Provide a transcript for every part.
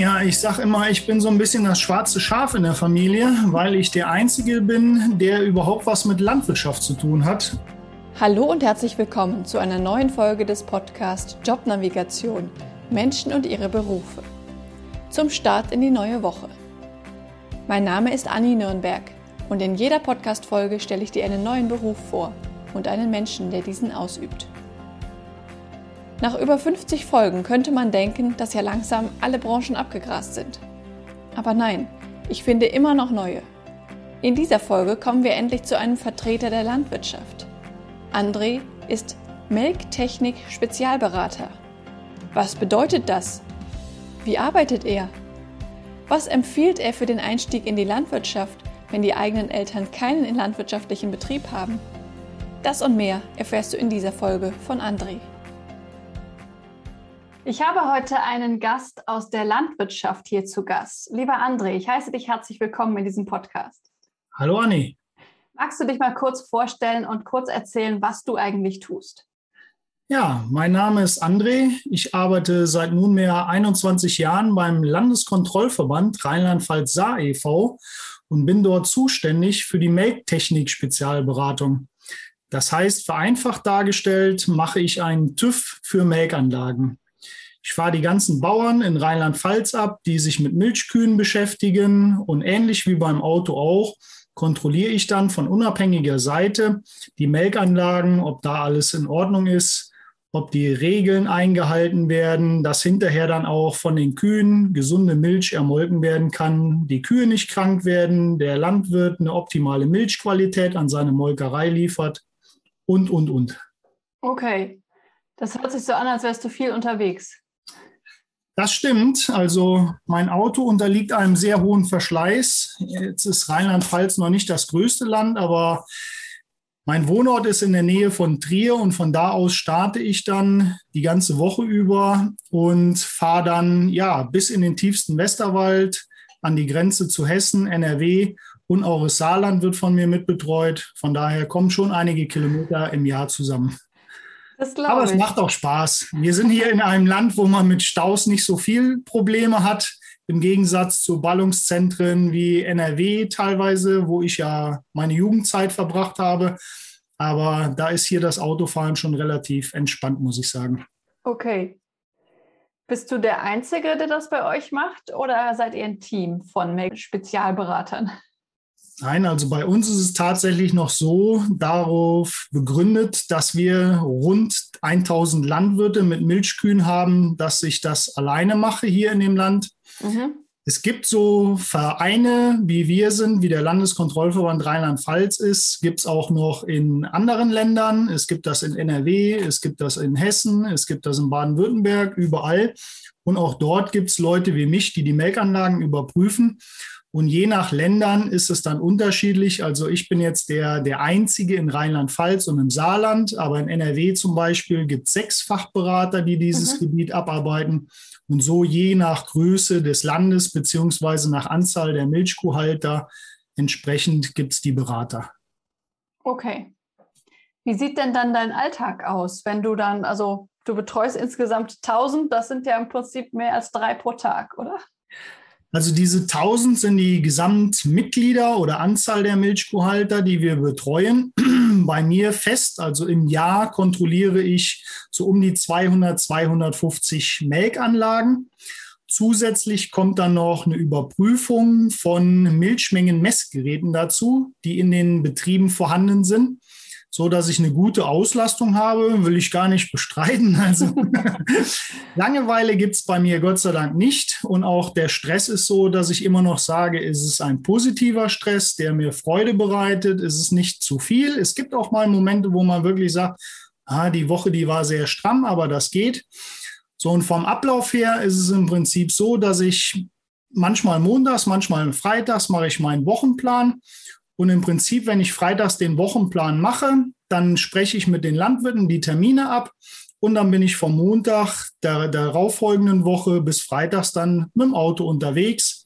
Ja, ich sage immer, ich bin so ein bisschen das schwarze Schaf in der Familie, weil ich der Einzige bin, der überhaupt was mit Landwirtschaft zu tun hat. Hallo und herzlich willkommen zu einer neuen Folge des Podcasts Jobnavigation Menschen und ihre Berufe. Zum Start in die neue Woche. Mein Name ist Anni Nürnberg und in jeder Podcast-Folge stelle ich dir einen neuen Beruf vor und einen Menschen, der diesen ausübt. Nach über 50 Folgen könnte man denken, dass ja langsam alle Branchen abgegrast sind. Aber nein, ich finde immer noch neue. In dieser Folge kommen wir endlich zu einem Vertreter der Landwirtschaft. André ist Melktechnik Spezialberater. Was bedeutet das? Wie arbeitet er? Was empfiehlt er für den Einstieg in die Landwirtschaft, wenn die eigenen Eltern keinen landwirtschaftlichen Betrieb haben? Das und mehr erfährst du in dieser Folge von André. Ich habe heute einen Gast aus der Landwirtschaft hier zu Gast. Lieber André, ich heiße dich herzlich willkommen in diesem Podcast. Hallo Anni. Magst du dich mal kurz vorstellen und kurz erzählen, was du eigentlich tust? Ja, mein Name ist André. Ich arbeite seit nunmehr 21 Jahren beim Landeskontrollverband Rheinland-Pfalz Saar e.V. und bin dort zuständig für die Melktechnik-Spezialberatung. Das heißt, vereinfacht dargestellt, mache ich einen TÜV für Melkanlagen. Ich fahre die ganzen Bauern in Rheinland-Pfalz ab, die sich mit Milchkühen beschäftigen und ähnlich wie beim Auto auch kontrolliere ich dann von unabhängiger Seite die Melkanlagen, ob da alles in Ordnung ist, ob die Regeln eingehalten werden, dass hinterher dann auch von den Kühen gesunde Milch ermolken werden kann, die Kühe nicht krank werden, der Landwirt eine optimale Milchqualität an seine Molkerei liefert und, und, und. Okay, das hört sich so an, als wärst du viel unterwegs. Das stimmt. Also mein Auto unterliegt einem sehr hohen Verschleiß. Jetzt ist Rheinland-Pfalz noch nicht das größte Land, aber mein Wohnort ist in der Nähe von Trier und von da aus starte ich dann die ganze Woche über und fahre dann ja bis in den tiefsten Westerwald an die Grenze zu Hessen, NRW und auch das Saarland wird von mir mitbetreut. Von daher kommen schon einige Kilometer im Jahr zusammen. Aber es macht auch Spaß. Wir sind hier in einem Land, wo man mit Staus nicht so viel Probleme hat, im Gegensatz zu Ballungszentren wie NRW teilweise, wo ich ja meine Jugendzeit verbracht habe. Aber da ist hier das Autofahren schon relativ entspannt, muss ich sagen. Okay. Bist du der Einzige, der das bei euch macht oder seid ihr ein Team von Spezialberatern? Nein, also bei uns ist es tatsächlich noch so darauf begründet, dass wir rund 1000 Landwirte mit Milchkühen haben, dass ich das alleine mache hier in dem Land. Mhm. Es gibt so Vereine, wie wir sind, wie der Landeskontrollverband Rheinland-Pfalz ist, gibt es auch noch in anderen Ländern. Es gibt das in NRW, es gibt das in Hessen, es gibt das in Baden-Württemberg, überall. Und auch dort gibt es Leute wie mich, die die Melkanlagen überprüfen. Und je nach Ländern ist es dann unterschiedlich. Also ich bin jetzt der, der Einzige in Rheinland-Pfalz und im Saarland, aber in NRW zum Beispiel gibt es sechs Fachberater, die dieses mhm. Gebiet abarbeiten. Und so je nach Größe des Landes beziehungsweise nach Anzahl der Milchkuhhalter entsprechend gibt es die Berater. Okay. Wie sieht denn dann dein Alltag aus, wenn du dann, also du betreust insgesamt 1000, das sind ja im Prinzip mehr als drei pro Tag, oder? Also diese 1000 sind die Gesamtmitglieder oder Anzahl der Milchkuhhalter, die wir betreuen. Bei mir fest, also im Jahr kontrolliere ich so um die 200, 250 Melkanlagen. Zusätzlich kommt dann noch eine Überprüfung von Milchmengenmessgeräten dazu, die in den Betrieben vorhanden sind so dass ich eine gute Auslastung habe, will ich gar nicht bestreiten. Also Langeweile gibt es bei mir Gott sei Dank nicht. Und auch der Stress ist so, dass ich immer noch sage, es ist ein positiver Stress, der mir Freude bereitet. Es ist nicht zu viel. Es gibt auch mal Momente, wo man wirklich sagt, ah, die Woche, die war sehr stramm, aber das geht. So, und vom Ablauf her ist es im Prinzip so, dass ich manchmal montags, manchmal freitags mache ich meinen Wochenplan und im Prinzip, wenn ich freitags den Wochenplan mache, dann spreche ich mit den Landwirten die Termine ab. Und dann bin ich vom Montag der darauffolgenden Woche bis freitags dann mit dem Auto unterwegs,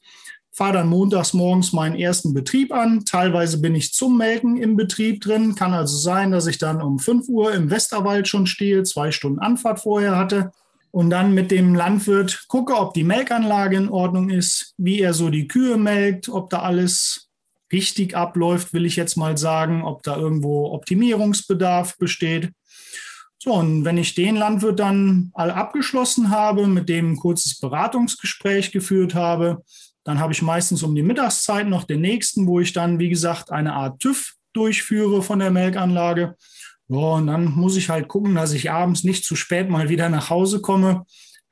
fahre dann montags morgens meinen ersten Betrieb an. Teilweise bin ich zum Melken im Betrieb drin. Kann also sein, dass ich dann um 5 Uhr im Westerwald schon stehe, zwei Stunden Anfahrt vorher hatte. und dann mit dem Landwirt gucke, ob die Melkanlage in Ordnung ist, wie er so die Kühe melkt, ob da alles richtig abläuft, will ich jetzt mal sagen, ob da irgendwo Optimierungsbedarf besteht. So, und wenn ich den Landwirt dann all abgeschlossen habe, mit dem ein kurzes Beratungsgespräch geführt habe, dann habe ich meistens um die Mittagszeit noch den nächsten, wo ich dann, wie gesagt, eine Art TÜV durchführe von der Melkanlage. Ja, und dann muss ich halt gucken, dass ich abends nicht zu spät mal wieder nach Hause komme.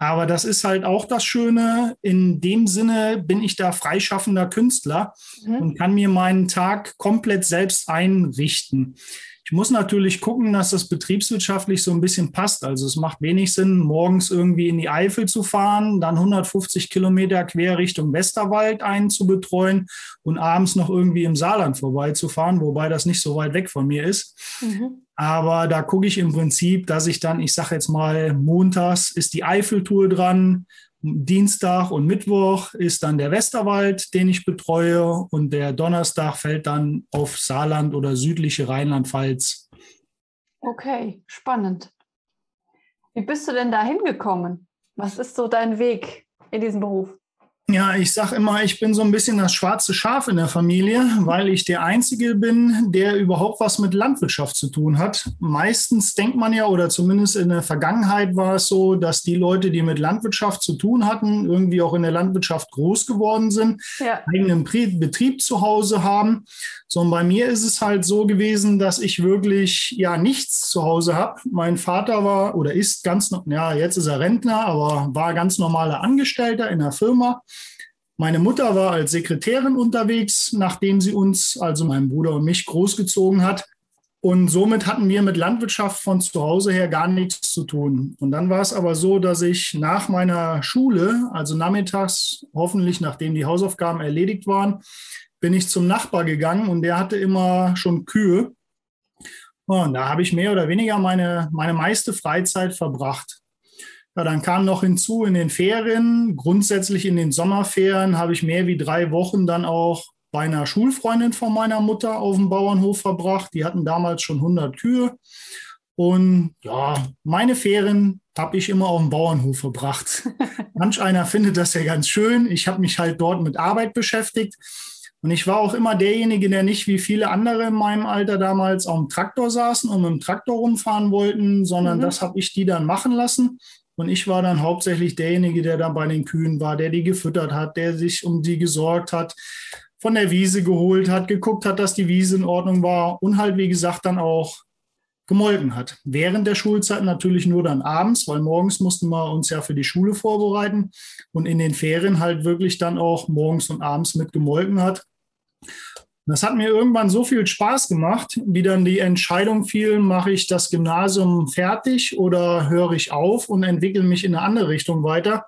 Aber das ist halt auch das Schöne. In dem Sinne bin ich da freischaffender Künstler mhm. und kann mir meinen Tag komplett selbst einrichten. Ich muss natürlich gucken, dass das betriebswirtschaftlich so ein bisschen passt. Also es macht wenig Sinn, morgens irgendwie in die Eifel zu fahren, dann 150 Kilometer quer Richtung Westerwald einen zu betreuen und abends noch irgendwie im Saarland vorbeizufahren, wobei das nicht so weit weg von mir ist. Mhm. Aber da gucke ich im Prinzip, dass ich dann, ich sage jetzt mal, montags ist die Eifeltour dran, Dienstag und Mittwoch ist dann der Westerwald, den ich betreue und der Donnerstag fällt dann auf Saarland oder südliche Rheinland-Pfalz. Okay, spannend. Wie bist du denn da hingekommen? Was ist so dein Weg in diesem Beruf? Ja, ich sage immer, ich bin so ein bisschen das schwarze Schaf in der Familie, weil ich der Einzige bin, der überhaupt was mit Landwirtschaft zu tun hat. Meistens denkt man ja, oder zumindest in der Vergangenheit war es so, dass die Leute, die mit Landwirtschaft zu tun hatten, irgendwie auch in der Landwirtschaft groß geworden sind, ja. eigenen Betrieb zu Hause haben. So, und bei mir ist es halt so gewesen, dass ich wirklich ja nichts zu Hause habe. Mein Vater war oder ist ganz, ja, jetzt ist er Rentner, aber war ganz normaler Angestellter in der Firma. Meine Mutter war als Sekretärin unterwegs, nachdem sie uns, also meinen Bruder und mich, großgezogen hat. Und somit hatten wir mit Landwirtschaft von zu Hause her gar nichts zu tun. Und dann war es aber so, dass ich nach meiner Schule, also nachmittags, hoffentlich nachdem die Hausaufgaben erledigt waren, bin ich zum Nachbar gegangen und der hatte immer schon Kühe. Und da habe ich mehr oder weniger meine, meine meiste Freizeit verbracht. Ja, dann kam noch hinzu in den Ferien, grundsätzlich in den Sommerferien habe ich mehr wie drei Wochen dann auch bei einer Schulfreundin von meiner Mutter auf dem Bauernhof verbracht. Die hatten damals schon 100 Kühe. Und ja, meine Ferien habe ich immer auf dem Bauernhof verbracht. Manch einer findet das ja ganz schön. Ich habe mich halt dort mit Arbeit beschäftigt. Und ich war auch immer derjenige, der nicht wie viele andere in meinem Alter damals auf dem Traktor saßen und mit dem Traktor rumfahren wollten, sondern mhm. das habe ich die dann machen lassen. Und ich war dann hauptsächlich derjenige, der dann bei den Kühen war, der die gefüttert hat, der sich um die gesorgt hat, von der Wiese geholt hat, geguckt hat, dass die Wiese in Ordnung war und halt, wie gesagt, dann auch gemolken hat. Während der Schulzeit natürlich nur dann abends, weil morgens mussten wir uns ja für die Schule vorbereiten und in den Ferien halt wirklich dann auch morgens und abends mit gemolken hat. Das hat mir irgendwann so viel Spaß gemacht, wie dann die Entscheidung fiel, mache ich das Gymnasium fertig oder höre ich auf und entwickle mich in eine andere Richtung weiter.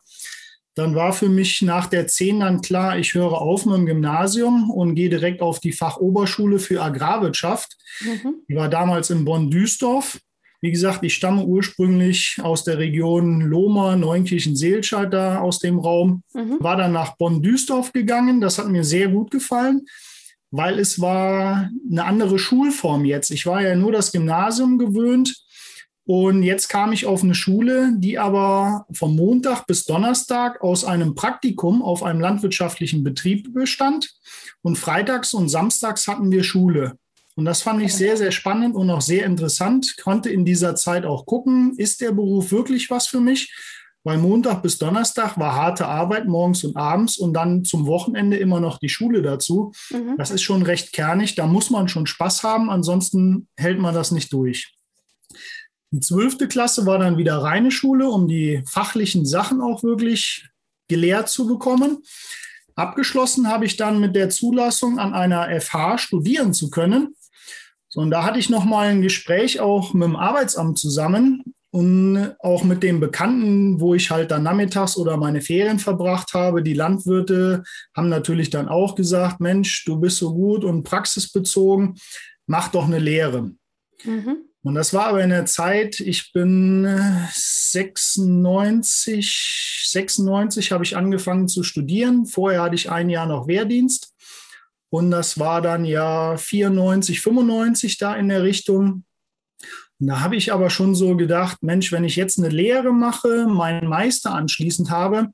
Dann war für mich nach der 10 dann klar, ich höre auf mit dem Gymnasium und gehe direkt auf die Fachoberschule für Agrarwirtschaft. Mhm. Die war damals in Bonn-Duisdorf. Wie gesagt, ich stamme ursprünglich aus der Region Lohmer, Neunkirchen, Seelscheid da aus dem Raum. Mhm. War dann nach Bonn-Duisdorf gegangen. Das hat mir sehr gut gefallen weil es war eine andere Schulform jetzt. Ich war ja nur das Gymnasium gewöhnt und jetzt kam ich auf eine Schule, die aber vom Montag bis Donnerstag aus einem Praktikum auf einem landwirtschaftlichen Betrieb bestand und freitags und samstags hatten wir Schule. Und das fand ich sehr, sehr spannend und auch sehr interessant. Konnte in dieser Zeit auch gucken, ist der Beruf wirklich was für mich? Weil Montag bis Donnerstag war harte Arbeit morgens und abends und dann zum Wochenende immer noch die Schule dazu. Mhm. Das ist schon recht kernig, da muss man schon Spaß haben, ansonsten hält man das nicht durch. Die zwölfte Klasse war dann wieder reine Schule, um die fachlichen Sachen auch wirklich gelehrt zu bekommen. Abgeschlossen habe ich dann mit der Zulassung an einer FH studieren zu können. So, und da hatte ich noch mal ein Gespräch auch mit dem Arbeitsamt zusammen, und auch mit den Bekannten, wo ich halt dann nachmittags oder meine Ferien verbracht habe, die Landwirte haben natürlich dann auch gesagt, Mensch, du bist so gut und praxisbezogen, mach doch eine Lehre. Mhm. Und das war aber in der Zeit, ich bin 96, 96 habe ich angefangen zu studieren. Vorher hatte ich ein Jahr noch Wehrdienst. Und das war dann ja 94, 95 da in der Richtung. Und da habe ich aber schon so gedacht, Mensch, wenn ich jetzt eine Lehre mache, meinen Meister anschließend habe,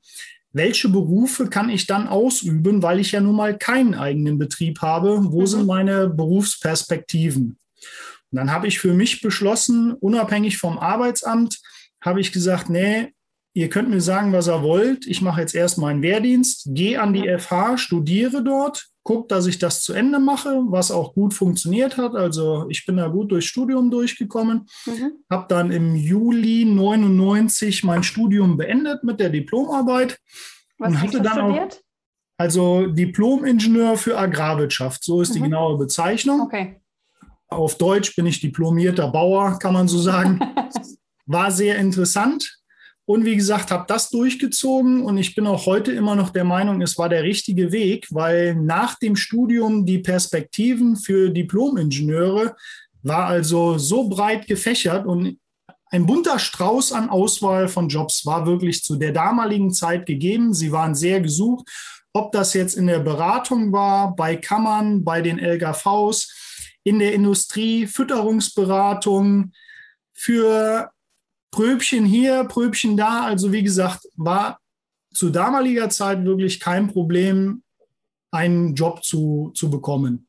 welche Berufe kann ich dann ausüben, weil ich ja nun mal keinen eigenen Betrieb habe? Wo mhm. sind meine Berufsperspektiven? Und dann habe ich für mich beschlossen, unabhängig vom Arbeitsamt, habe ich gesagt, nee, ihr könnt mir sagen, was ihr wollt. Ich mache jetzt erst meinen Wehrdienst, gehe an die FH, studiere dort, gucke, dass ich das zu Ende mache, was auch gut funktioniert hat. Also ich bin da gut durchs Studium durchgekommen, mhm. habe dann im Juli 99 mein Studium beendet mit der Diplomarbeit. Was und hatte dann studiert? Auch, also Diplom-Ingenieur für Agrarwirtschaft, so ist mhm. die genaue Bezeichnung. Okay. Auf Deutsch bin ich diplomierter Bauer, kann man so sagen. War sehr interessant. Und wie gesagt, habe das durchgezogen und ich bin auch heute immer noch der Meinung, es war der richtige Weg, weil nach dem Studium die Perspektiven für Diplomingenieure war also so breit gefächert und ein bunter Strauß an Auswahl von Jobs war wirklich zu der damaligen Zeit gegeben. Sie waren sehr gesucht, ob das jetzt in der Beratung war, bei Kammern, bei den LGVs, in der Industrie, Fütterungsberatung, für Pröbchen hier, Pröbchen da. Also wie gesagt, war zu damaliger Zeit wirklich kein Problem, einen Job zu, zu bekommen.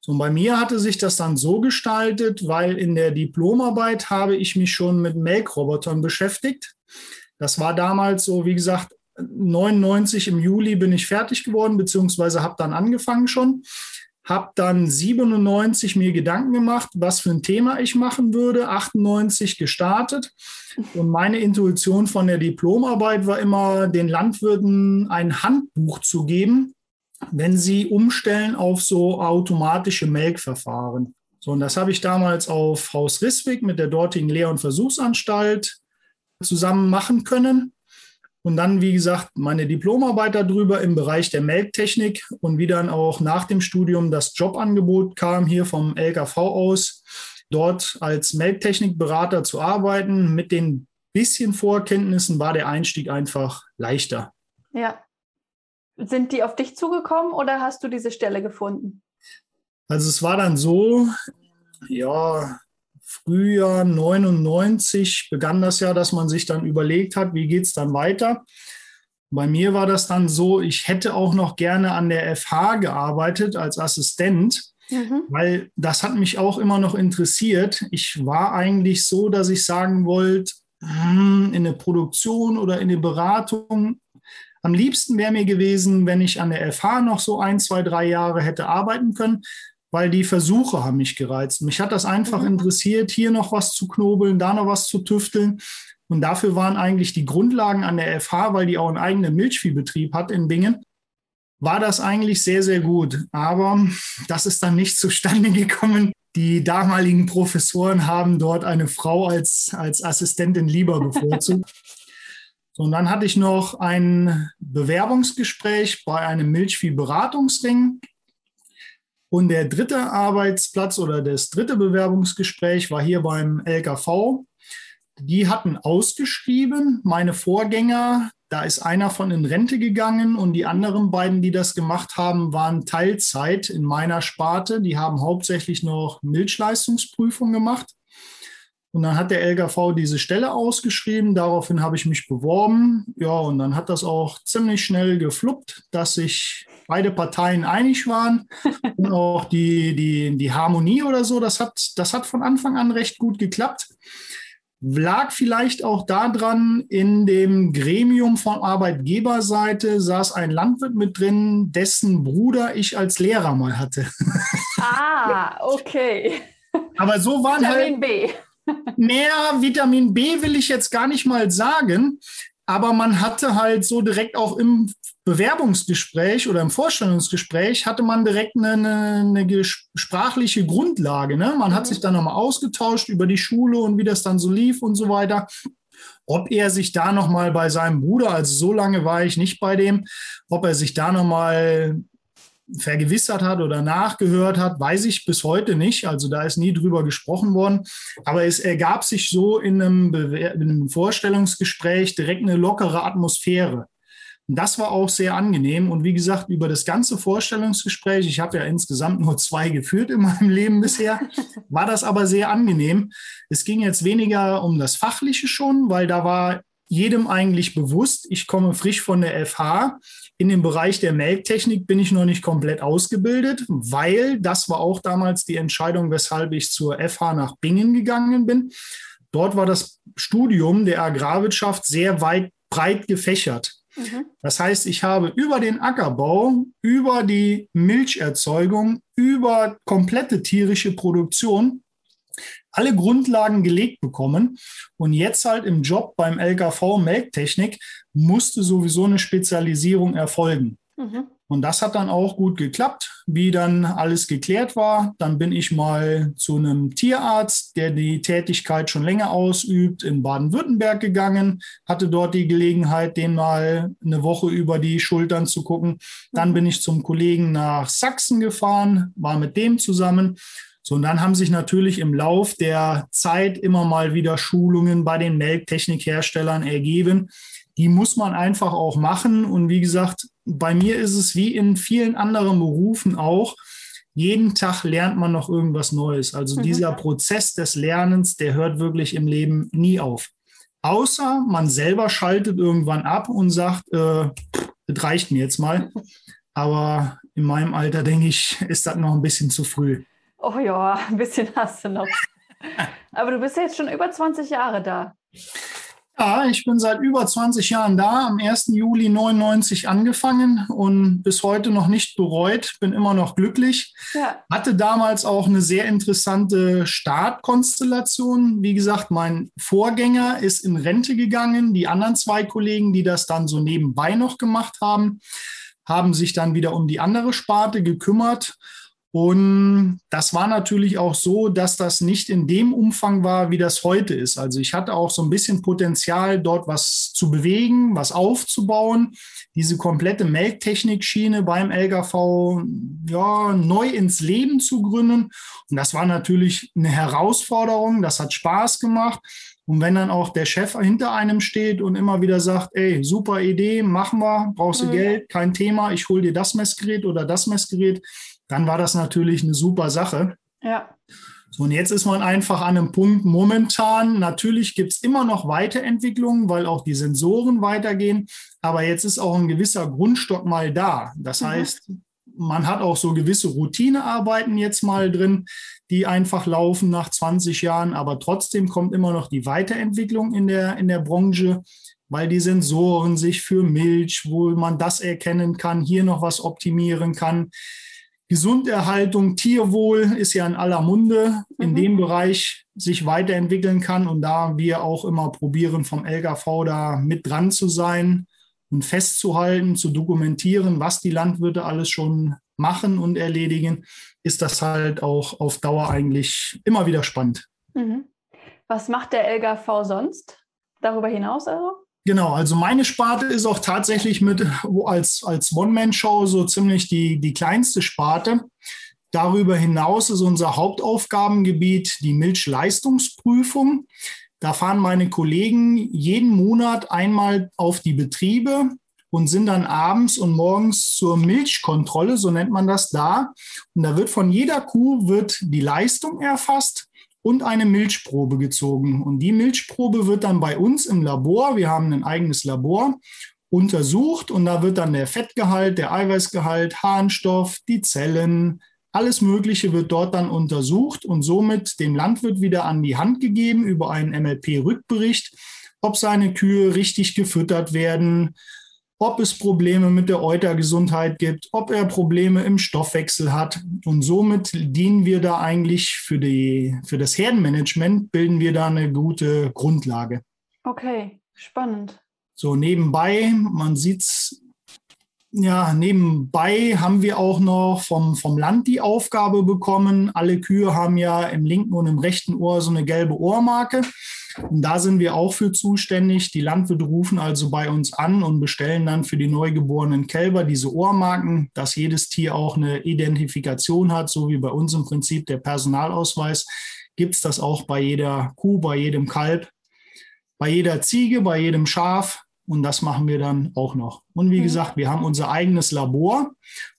So, und bei mir hatte sich das dann so gestaltet, weil in der Diplomarbeit habe ich mich schon mit Melkrobotern beschäftigt. Das war damals so, wie gesagt, 99 im Juli bin ich fertig geworden, beziehungsweise habe dann angefangen schon habe dann 97 mir Gedanken gemacht, was für ein Thema ich machen würde, 98 gestartet. Und meine Intuition von der Diplomarbeit war immer, den Landwirten ein Handbuch zu geben, wenn sie umstellen auf so automatische Melkverfahren. So, und das habe ich damals auf Haus Risswig mit der dortigen Lehr- und Versuchsanstalt zusammen machen können. Und dann, wie gesagt, meine Diplomarbeit darüber im Bereich der Melktechnik und wie dann auch nach dem Studium das Jobangebot kam hier vom LKV aus, dort als Melktechnikberater zu arbeiten. Mit den bisschen Vorkenntnissen war der Einstieg einfach leichter. Ja. Sind die auf dich zugekommen oder hast du diese Stelle gefunden? Also es war dann so, ja, Frühjahr 99 begann das ja, dass man sich dann überlegt hat, wie geht es dann weiter. Bei mir war das dann so, ich hätte auch noch gerne an der FH gearbeitet als Assistent, mhm. weil das hat mich auch immer noch interessiert. Ich war eigentlich so, dass ich sagen wollte, hm, in der Produktion oder in der Beratung. Am liebsten wäre mir gewesen, wenn ich an der FH noch so ein, zwei, drei Jahre hätte arbeiten können weil die Versuche haben mich gereizt. Mich hat das einfach mhm. interessiert, hier noch was zu knobeln, da noch was zu tüfteln. Und dafür waren eigentlich die Grundlagen an der FH, weil die auch einen eigenen Milchviehbetrieb hat in Bingen, war das eigentlich sehr, sehr gut. Aber das ist dann nicht zustande gekommen. Die damaligen Professoren haben dort eine Frau als, als Assistentin lieber bevorzugt. So, und dann hatte ich noch ein Bewerbungsgespräch bei einem Milchviehberatungsring und der dritte Arbeitsplatz oder das dritte Bewerbungsgespräch war hier beim LKV. Die hatten ausgeschrieben, meine Vorgänger, da ist einer von in Rente gegangen und die anderen beiden, die das gemacht haben, waren Teilzeit in meiner Sparte. Die haben hauptsächlich noch Milchleistungsprüfung gemacht. Und dann hat der LKV diese Stelle ausgeschrieben. Daraufhin habe ich mich beworben. Ja, und dann hat das auch ziemlich schnell gefluppt, dass sich beide Parteien einig waren und auch die, die, die Harmonie oder so, das hat, das hat von Anfang an recht gut geklappt. Lag vielleicht auch daran, in dem Gremium von Arbeitgeberseite saß ein Landwirt mit drin, dessen Bruder ich als Lehrer mal hatte. Ah, okay. Aber so waren Vitamin halt. B. Mehr Vitamin B will ich jetzt gar nicht mal sagen, aber man hatte halt so direkt auch im Bewerbungsgespräch oder im Vorstellungsgespräch hatte man direkt eine, eine, eine sprachliche Grundlage. Ne? Man mhm. hat sich dann nochmal ausgetauscht über die Schule und wie das dann so lief und so weiter. Ob er sich da nochmal bei seinem Bruder, also so lange war ich nicht bei dem, ob er sich da nochmal vergewissert hat oder nachgehört hat, weiß ich bis heute nicht. Also da ist nie drüber gesprochen worden. Aber es ergab sich so in einem, Bewer in einem Vorstellungsgespräch direkt eine lockere Atmosphäre. Das war auch sehr angenehm. Und wie gesagt, über das ganze Vorstellungsgespräch, ich habe ja insgesamt nur zwei geführt in meinem Leben bisher, war das aber sehr angenehm. Es ging jetzt weniger um das Fachliche schon, weil da war jedem eigentlich bewusst, ich komme frisch von der FH. In dem Bereich der Melktechnik bin ich noch nicht komplett ausgebildet, weil das war auch damals die Entscheidung, weshalb ich zur FH nach Bingen gegangen bin. Dort war das Studium der Agrarwirtschaft sehr weit breit gefächert. Mhm. Das heißt, ich habe über den Ackerbau, über die Milcherzeugung, über komplette tierische Produktion alle Grundlagen gelegt bekommen. Und jetzt halt im Job beim LKV Melktechnik musste sowieso eine Spezialisierung erfolgen. Mhm. Und das hat dann auch gut geklappt. Wie dann alles geklärt war, dann bin ich mal zu einem Tierarzt, der die Tätigkeit schon länger ausübt, in Baden-Württemberg gegangen, hatte dort die Gelegenheit, den mal eine Woche über die Schultern zu gucken. Dann mhm. bin ich zum Kollegen nach Sachsen gefahren, war mit dem zusammen. So, und dann haben sich natürlich im Lauf der Zeit immer mal wieder Schulungen bei den Melktechnikherstellern ergeben. Die muss man einfach auch machen. Und wie gesagt, bei mir ist es wie in vielen anderen Berufen auch. Jeden Tag lernt man noch irgendwas Neues. Also mhm. dieser Prozess des Lernens, der hört wirklich im Leben nie auf. Außer man selber schaltet irgendwann ab und sagt, äh, das reicht mir jetzt mal. Aber in meinem Alter, denke ich, ist das noch ein bisschen zu früh. Oh ja, ein bisschen hast du noch. Aber du bist jetzt schon über 20 Jahre da. Ja, ich bin seit über 20 Jahren da, am 1. Juli 99 angefangen und bis heute noch nicht bereut, bin immer noch glücklich. Ja. Hatte damals auch eine sehr interessante Startkonstellation. Wie gesagt, mein Vorgänger ist in Rente gegangen. Die anderen zwei Kollegen, die das dann so nebenbei noch gemacht haben, haben sich dann wieder um die andere Sparte gekümmert. Und das war natürlich auch so, dass das nicht in dem Umfang war, wie das heute ist. Also ich hatte auch so ein bisschen Potenzial, dort was zu bewegen, was aufzubauen, diese komplette Melktechnik-Schiene beim LKV ja, neu ins Leben zu gründen. Und das war natürlich eine Herausforderung, das hat Spaß gemacht. Und wenn dann auch der Chef hinter einem steht und immer wieder sagt, ey, super Idee, machen wir, brauchst du mhm. Geld, kein Thema, ich hole dir das Messgerät oder das Messgerät, dann war das natürlich eine super Sache. Ja. So, und jetzt ist man einfach an einem Punkt momentan. Natürlich gibt es immer noch Weiterentwicklungen, weil auch die Sensoren weitergehen. Aber jetzt ist auch ein gewisser Grundstock mal da. Das mhm. heißt, man hat auch so gewisse Routinearbeiten jetzt mal drin, die einfach laufen nach 20 Jahren. Aber trotzdem kommt immer noch die Weiterentwicklung in der, in der Branche, weil die Sensoren sich für Milch, wo man das erkennen kann, hier noch was optimieren kann. Gesunderhaltung, Tierwohl ist ja in aller Munde, in mhm. dem Bereich sich weiterentwickeln kann und da wir auch immer probieren, vom LKV da mit dran zu sein und festzuhalten, zu dokumentieren, was die Landwirte alles schon machen und erledigen, ist das halt auch auf Dauer eigentlich immer wieder spannend. Mhm. Was macht der LKV sonst darüber hinaus also? Genau, also meine Sparte ist auch tatsächlich mit als, als One-Man-Show so ziemlich die, die kleinste Sparte. Darüber hinaus ist unser Hauptaufgabengebiet die Milchleistungsprüfung. Da fahren meine Kollegen jeden Monat einmal auf die Betriebe und sind dann abends und morgens zur Milchkontrolle, so nennt man das da. Und da wird von jeder Kuh wird die Leistung erfasst und eine Milchprobe gezogen. Und die Milchprobe wird dann bei uns im Labor, wir haben ein eigenes Labor, untersucht und da wird dann der Fettgehalt, der Eiweißgehalt, Harnstoff, die Zellen, alles Mögliche wird dort dann untersucht und somit dem Landwirt wieder an die Hand gegeben über einen MLP-Rückbericht, ob seine Kühe richtig gefüttert werden, ob es Probleme mit der Eutergesundheit gibt, ob er Probleme im Stoffwechsel hat. Und somit dienen wir da eigentlich für, die, für das Herdenmanagement, bilden wir da eine gute Grundlage. Okay, spannend. So nebenbei, man sieht es, ja, nebenbei haben wir auch noch vom, vom Land die Aufgabe bekommen. Alle Kühe haben ja im linken und im rechten Ohr so eine gelbe Ohrmarke. Und da sind wir auch für zuständig. Die Landwirte rufen also bei uns an und bestellen dann für die neugeborenen Kälber diese Ohrmarken, dass jedes Tier auch eine Identifikation hat, so wie bei uns im Prinzip der Personalausweis. Gibt es das auch bei jeder Kuh, bei jedem Kalb, bei jeder Ziege, bei jedem Schaf. und das machen wir dann auch noch. Und wie mhm. gesagt, wir haben unser eigenes Labor,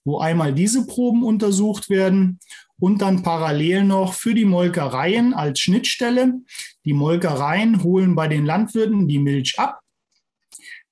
wo einmal diese Proben untersucht werden und dann parallel noch für die Molkereien als Schnittstelle. Die Molkereien holen bei den Landwirten die Milch ab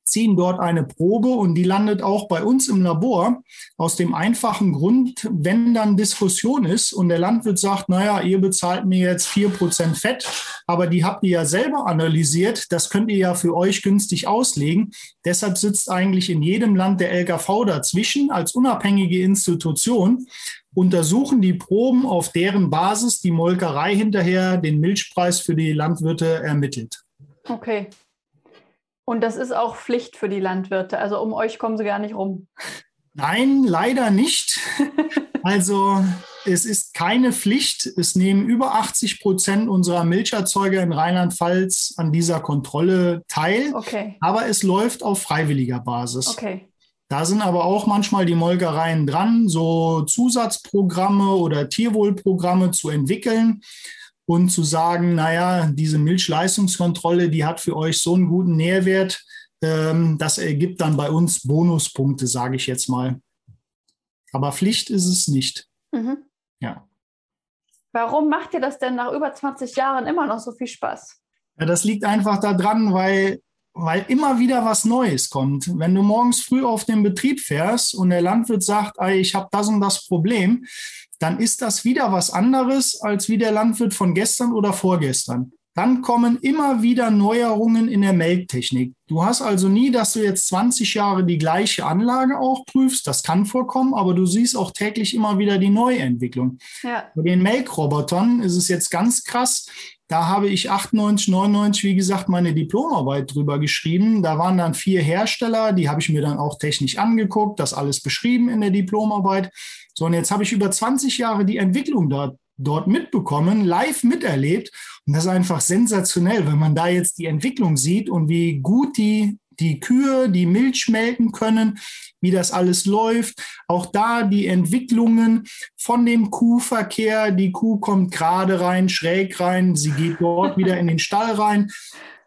ziehen dort eine Probe und die landet auch bei uns im Labor aus dem einfachen Grund, wenn dann Diskussion ist und der Landwirt sagt, naja, ihr bezahlt mir jetzt vier Prozent Fett, aber die habt ihr ja selber analysiert, das könnt ihr ja für euch günstig auslegen. Deshalb sitzt eigentlich in jedem Land der LKV dazwischen als unabhängige Institution untersuchen die Proben, auf deren Basis die Molkerei hinterher den Milchpreis für die Landwirte ermittelt. Okay, und das ist auch Pflicht für die Landwirte. Also um euch kommen sie gar nicht rum. Nein, leider nicht. Also es ist keine Pflicht. Es nehmen über 80 Prozent unserer Milcherzeuger in Rheinland-Pfalz an dieser Kontrolle teil. Okay. Aber es läuft auf freiwilliger Basis. Okay. Da sind aber auch manchmal die Molkereien dran, so Zusatzprogramme oder Tierwohlprogramme zu entwickeln und zu sagen, naja, diese Milchleistungskontrolle, die hat für euch so einen guten Nährwert, ähm, das ergibt dann bei uns Bonuspunkte, sage ich jetzt mal. Aber Pflicht ist es nicht. Mhm. Ja. Warum macht ihr das denn nach über 20 Jahren immer noch so viel Spaß? Ja, das liegt einfach daran, weil, weil immer wieder was Neues kommt. Wenn du morgens früh auf den Betrieb fährst und der Landwirt sagt, ich habe das und das Problem, dann ist das wieder was anderes als wie der Landwirt von gestern oder vorgestern. Dann kommen immer wieder Neuerungen in der Melktechnik. Du hast also nie, dass du jetzt 20 Jahre die gleiche Anlage auch prüfst. Das kann vorkommen, aber du siehst auch täglich immer wieder die Neuentwicklung. Ja. Bei den Melkrobotern ist es jetzt ganz krass. Da habe ich 98, 99, wie gesagt, meine Diplomarbeit drüber geschrieben. Da waren dann vier Hersteller, die habe ich mir dann auch technisch angeguckt, das alles beschrieben in der Diplomarbeit. So, und jetzt habe ich über 20 Jahre die Entwicklung dort, dort mitbekommen, live miterlebt. Und das ist einfach sensationell, wenn man da jetzt die Entwicklung sieht und wie gut die, die Kühe die Milch melken können, wie das alles läuft. Auch da die Entwicklungen von dem Kuhverkehr. Die Kuh kommt gerade rein, schräg rein, sie geht dort wieder in den Stall rein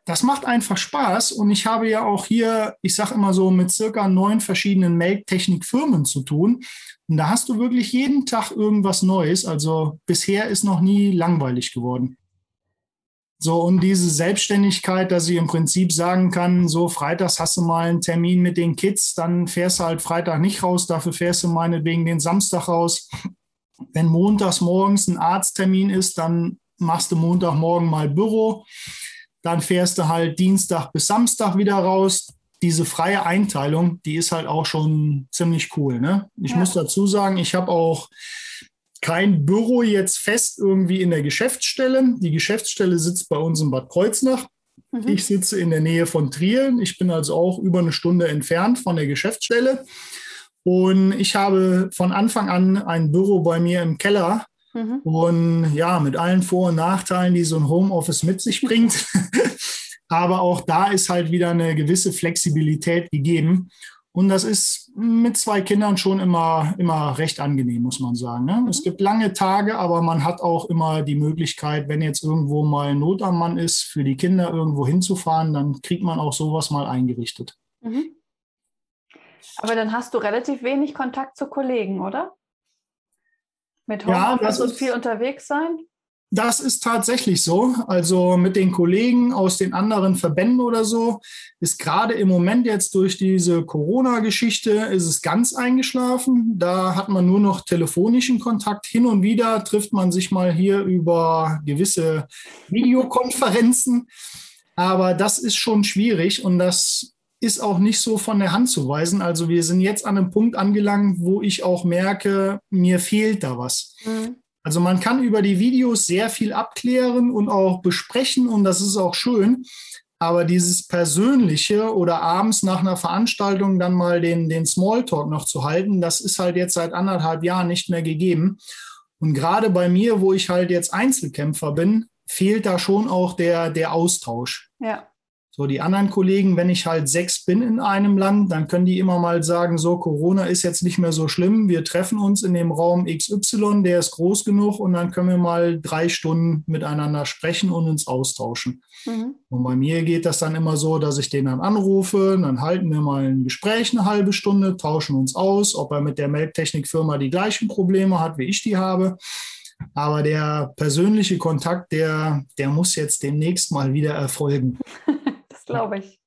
das macht einfach Spaß und ich habe ja auch hier, ich sage immer so, mit circa neun verschiedenen Melktechnikfirmen zu tun. Und da hast du wirklich jeden Tag irgendwas Neues. Also bisher ist noch nie langweilig geworden. So, und diese Selbstständigkeit, dass ich im Prinzip sagen kann, so freitags hast du mal einen Termin mit den Kids, dann fährst du halt Freitag nicht raus, dafür fährst du meinetwegen den Samstag raus. Wenn montags morgens ein Arzttermin ist, dann machst du Montagmorgen mal Büro. Dann fährst du halt Dienstag bis Samstag wieder raus. Diese freie Einteilung, die ist halt auch schon ziemlich cool. Ne? Ich ja. muss dazu sagen, ich habe auch kein Büro jetzt fest irgendwie in der Geschäftsstelle. Die Geschäftsstelle sitzt bei uns in Bad Kreuznach. Mhm. Ich sitze in der Nähe von Trier. Ich bin also auch über eine Stunde entfernt von der Geschäftsstelle. Und ich habe von Anfang an ein Büro bei mir im Keller Mhm. Und ja, mit allen Vor- und Nachteilen, die so ein Homeoffice mit sich bringt. Aber auch da ist halt wieder eine gewisse Flexibilität gegeben. Und das ist mit zwei Kindern schon immer, immer recht angenehm, muss man sagen. Ne? Mhm. Es gibt lange Tage, aber man hat auch immer die Möglichkeit, wenn jetzt irgendwo mal Not am Mann ist, für die Kinder irgendwo hinzufahren, dann kriegt man auch sowas mal eingerichtet. Mhm. Aber dann hast du relativ wenig Kontakt zu Kollegen, oder? Mit Homeoffice ja, und viel unterwegs sein? Das ist tatsächlich so. Also mit den Kollegen aus den anderen Verbänden oder so ist gerade im Moment jetzt durch diese Corona-Geschichte ist es ganz eingeschlafen. Da hat man nur noch telefonischen Kontakt. Hin und wieder trifft man sich mal hier über gewisse Videokonferenzen. Aber das ist schon schwierig und das ist auch nicht so von der Hand zu weisen. Also wir sind jetzt an einem Punkt angelangt, wo ich auch merke, mir fehlt da was. Mhm. Also man kann über die Videos sehr viel abklären und auch besprechen und das ist auch schön. Aber dieses Persönliche oder abends nach einer Veranstaltung dann mal den, den Smalltalk noch zu halten, das ist halt jetzt seit anderthalb Jahren nicht mehr gegeben. Und gerade bei mir, wo ich halt jetzt Einzelkämpfer bin, fehlt da schon auch der, der Austausch. Ja. So, die anderen Kollegen, wenn ich halt sechs bin in einem Land, dann können die immer mal sagen, so, Corona ist jetzt nicht mehr so schlimm. Wir treffen uns in dem Raum XY, der ist groß genug und dann können wir mal drei Stunden miteinander sprechen und uns austauschen. Mhm. Und bei mir geht das dann immer so, dass ich den dann anrufe, dann halten wir mal ein Gespräch eine halbe Stunde, tauschen uns aus, ob er mit der Melktechnikfirma die gleichen Probleme hat, wie ich die habe. Aber der persönliche Kontakt, der, der muss jetzt demnächst mal wieder erfolgen. glaube ich.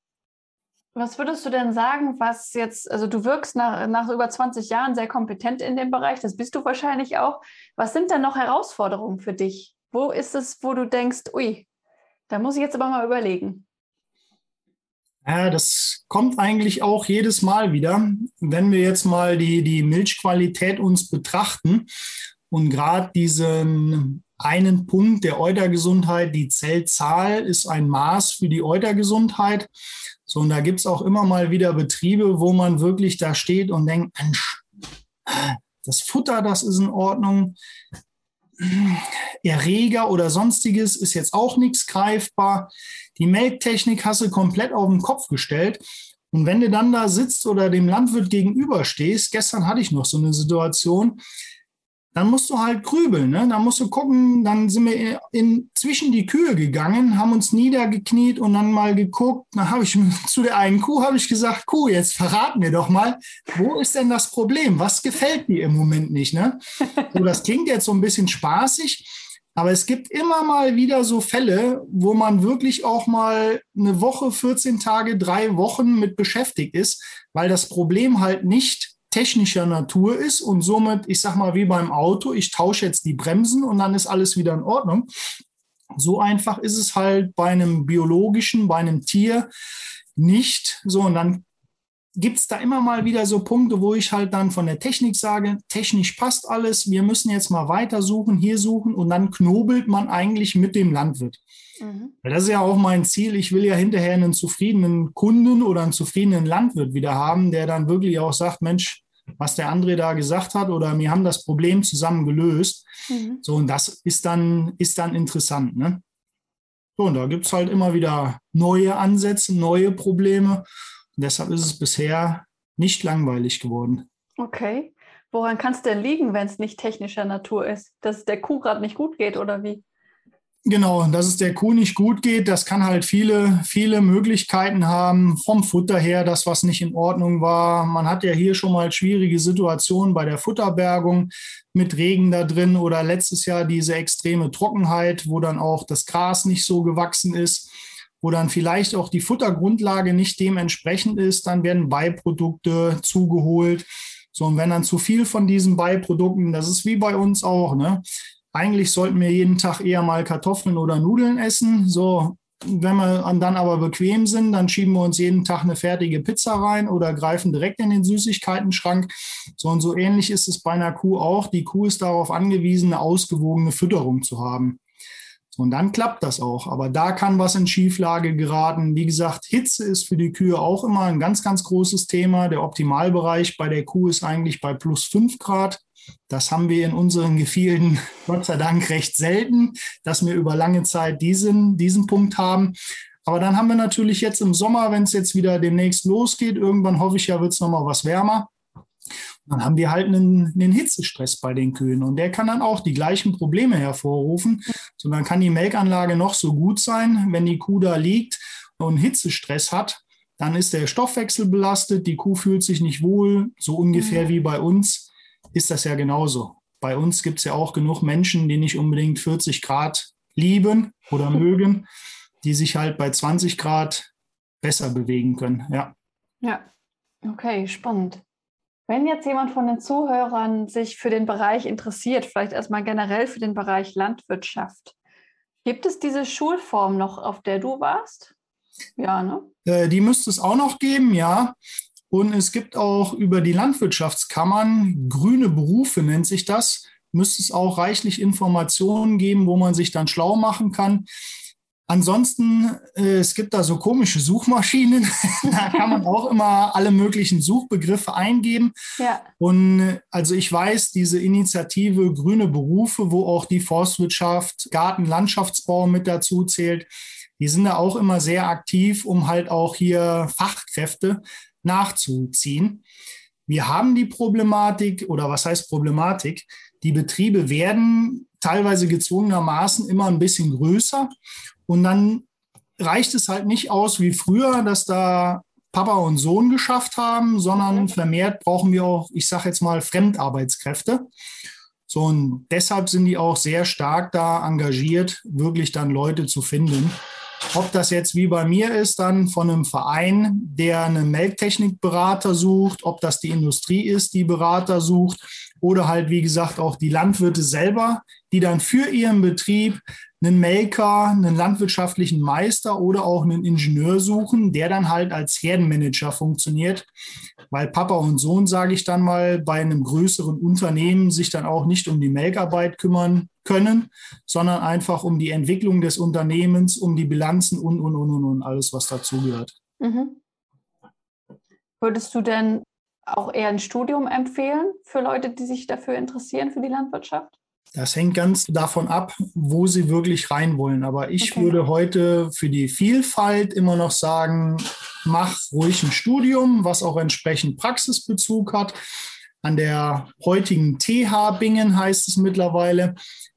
Was würdest du denn sagen, was jetzt, also du wirkst nach, nach über 20 Jahren sehr kompetent in dem Bereich, das bist du wahrscheinlich auch. Was sind denn noch Herausforderungen für dich? Wo ist es, wo du denkst, ui, da muss ich jetzt aber mal überlegen? Ja, das kommt eigentlich auch jedes Mal wieder, wenn wir jetzt mal die, die Milchqualität uns betrachten und gerade diesen einen Punkt der Eutergesundheit. Die Zellzahl ist ein Maß für die Eutergesundheit. So, und da gibt es auch immer mal wieder Betriebe, wo man wirklich da steht und denkt, Mensch, das Futter, das ist in Ordnung. Erreger oder sonstiges ist jetzt auch nichts greifbar. Die Melktechnik hast du komplett auf den Kopf gestellt. Und wenn du dann da sitzt oder dem Landwirt gegenüberstehst, gestern hatte ich noch so eine Situation, dann musst du halt grübeln. Ne? Dann musst du gucken, dann sind wir in, zwischen die Kühe gegangen, haben uns niedergekniet und dann mal geguckt. Dann habe ich zu der einen Kuh habe ich gesagt, Kuh, jetzt verrat mir doch mal, wo ist denn das Problem? Was gefällt dir im Moment nicht? Ne? So, das klingt jetzt so ein bisschen spaßig, aber es gibt immer mal wieder so Fälle, wo man wirklich auch mal eine Woche, 14 Tage, drei Wochen mit beschäftigt ist, weil das Problem halt nicht technischer Natur ist und somit, ich sag mal, wie beim Auto, ich tausche jetzt die Bremsen und dann ist alles wieder in Ordnung. So einfach ist es halt bei einem biologischen, bei einem Tier nicht. So, und dann gibt es da immer mal wieder so Punkte, wo ich halt dann von der Technik sage, technisch passt alles, wir müssen jetzt mal weiter suchen, hier suchen und dann knobelt man eigentlich mit dem Landwirt. Mhm. Das ist ja auch mein Ziel. Ich will ja hinterher einen zufriedenen Kunden oder einen zufriedenen Landwirt wieder haben, der dann wirklich auch sagt, Mensch, was der André da gesagt hat oder wir haben das Problem zusammen gelöst. Mhm. So, und das ist dann, ist dann interessant. Ne? So, und da gibt es halt immer wieder neue Ansätze, neue Probleme. Deshalb ist es bisher nicht langweilig geworden. Okay. Woran kann es denn liegen, wenn es nicht technischer Natur ist? Dass es der Kuh gerade nicht gut geht oder wie? Genau, dass es der Kuh nicht gut geht, das kann halt viele, viele Möglichkeiten haben. Vom Futter her, das, was nicht in Ordnung war. Man hat ja hier schon mal schwierige Situationen bei der Futterbergung mit Regen da drin oder letztes Jahr diese extreme Trockenheit, wo dann auch das Gras nicht so gewachsen ist, wo dann vielleicht auch die Futtergrundlage nicht dementsprechend ist. Dann werden Beiprodukte zugeholt. So, und wenn dann zu viel von diesen Beiprodukten, das ist wie bei uns auch, ne? eigentlich sollten wir jeden Tag eher mal Kartoffeln oder Nudeln essen. So, wenn wir dann aber bequem sind, dann schieben wir uns jeden Tag eine fertige Pizza rein oder greifen direkt in den Süßigkeiten-Schrank. So und so ähnlich ist es bei einer Kuh auch. Die Kuh ist darauf angewiesen, eine ausgewogene Fütterung zu haben. Und dann klappt das auch. Aber da kann was in Schieflage geraten. Wie gesagt, Hitze ist für die Kühe auch immer ein ganz, ganz großes Thema. Der Optimalbereich bei der Kuh ist eigentlich bei plus fünf Grad. Das haben wir in unseren Gefilden Gott sei Dank recht selten, dass wir über lange Zeit diesen, diesen Punkt haben. Aber dann haben wir natürlich jetzt im Sommer, wenn es jetzt wieder demnächst losgeht, irgendwann hoffe ich ja, wird es nochmal was wärmer. Dann haben wir halt einen, einen, Hitzestress bei den Kühen und der kann dann auch die gleichen Probleme hervorrufen. So, dann kann die Melkanlage noch so gut sein, wenn die Kuh da liegt und Hitzestress hat, dann ist der Stoffwechsel belastet, die Kuh fühlt sich nicht wohl, so ungefähr mhm. wie bei uns ist das ja genauso. Bei uns gibt es ja auch genug Menschen, die nicht unbedingt 40 Grad lieben oder mögen, die sich halt bei 20 Grad besser bewegen können. Ja. Ja, okay, spannend. Wenn jetzt jemand von den Zuhörern sich für den Bereich interessiert, vielleicht erstmal generell für den Bereich Landwirtschaft, gibt es diese Schulform noch, auf der du warst? Ja, ne? Äh, die müsste es auch noch geben, ja. Und es gibt auch über die Landwirtschaftskammern, grüne Berufe nennt sich das, müsste es auch reichlich Informationen geben, wo man sich dann schlau machen kann. Ansonsten, äh, es gibt da so komische Suchmaschinen. da kann man auch immer alle möglichen Suchbegriffe eingeben. Ja. Und äh, also ich weiß, diese Initiative Grüne Berufe, wo auch die Forstwirtschaft, Garten, Landschaftsbau mit dazu zählt, die sind da auch immer sehr aktiv, um halt auch hier Fachkräfte nachzuziehen. Wir haben die Problematik, oder was heißt Problematik? Die Betriebe werden teilweise gezwungenermaßen immer ein bisschen größer und dann reicht es halt nicht aus wie früher, dass da Papa und Sohn geschafft haben, sondern vermehrt brauchen wir auch, ich sage jetzt mal, Fremdarbeitskräfte. So, und deshalb sind die auch sehr stark da engagiert, wirklich dann Leute zu finden. Ob das jetzt wie bei mir ist, dann von einem Verein, der einen Melktechnikberater sucht, ob das die Industrie ist, die Berater sucht, oder halt, wie gesagt, auch die Landwirte selber, die dann für ihren Betrieb einen Melker, einen landwirtschaftlichen Meister oder auch einen Ingenieur suchen, der dann halt als Herdenmanager funktioniert, weil Papa und Sohn, sage ich dann mal, bei einem größeren Unternehmen sich dann auch nicht um die Melkarbeit kümmern können, sondern einfach um die Entwicklung des Unternehmens, um die Bilanzen und, und, und, und, und alles, was dazugehört. Mhm. Würdest du denn auch eher ein Studium empfehlen für Leute, die sich dafür interessieren, für die Landwirtschaft? Das hängt ganz davon ab, wo sie wirklich rein wollen. Aber ich okay. würde heute für die Vielfalt immer noch sagen, mach ruhig ein Studium, was auch entsprechend Praxisbezug hat. An der heutigen TH Bingen heißt es mittlerweile,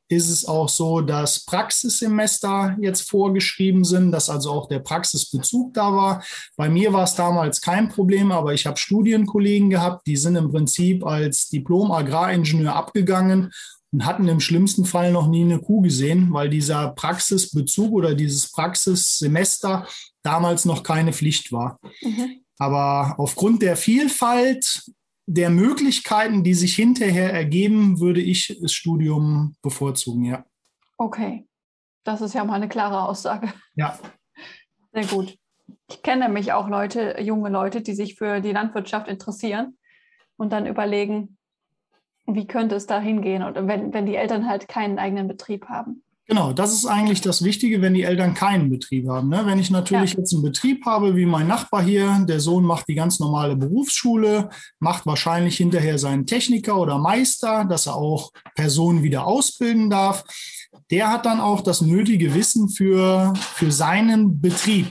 ist es auch so, dass Praxissemester jetzt vorgeschrieben sind, dass also auch der Praxisbezug da war. Bei mir war es damals kein Problem, aber ich habe Studienkollegen gehabt, die sind im Prinzip als Diplom-Agraringenieur abgegangen und hatten im schlimmsten Fall noch nie eine Kuh gesehen, weil dieser Praxisbezug oder dieses Praxissemester damals noch keine Pflicht war. Mhm. Aber aufgrund der Vielfalt der Möglichkeiten, die sich hinterher ergeben, würde ich das Studium bevorzugen, ja. Okay, das ist ja mal eine klare Aussage. Ja. Sehr gut. Ich kenne nämlich auch Leute, junge Leute, die sich für die Landwirtschaft interessieren und dann überlegen, wie könnte es da hingehen, oder wenn, wenn die Eltern halt keinen eigenen Betrieb haben? Genau, das ist eigentlich das Wichtige, wenn die Eltern keinen Betrieb haben. Ne? Wenn ich natürlich ja. jetzt einen Betrieb habe, wie mein Nachbar hier, der Sohn macht die ganz normale Berufsschule, macht wahrscheinlich hinterher seinen Techniker oder Meister, dass er auch Personen wieder ausbilden darf. Der hat dann auch das nötige Wissen für, für seinen Betrieb.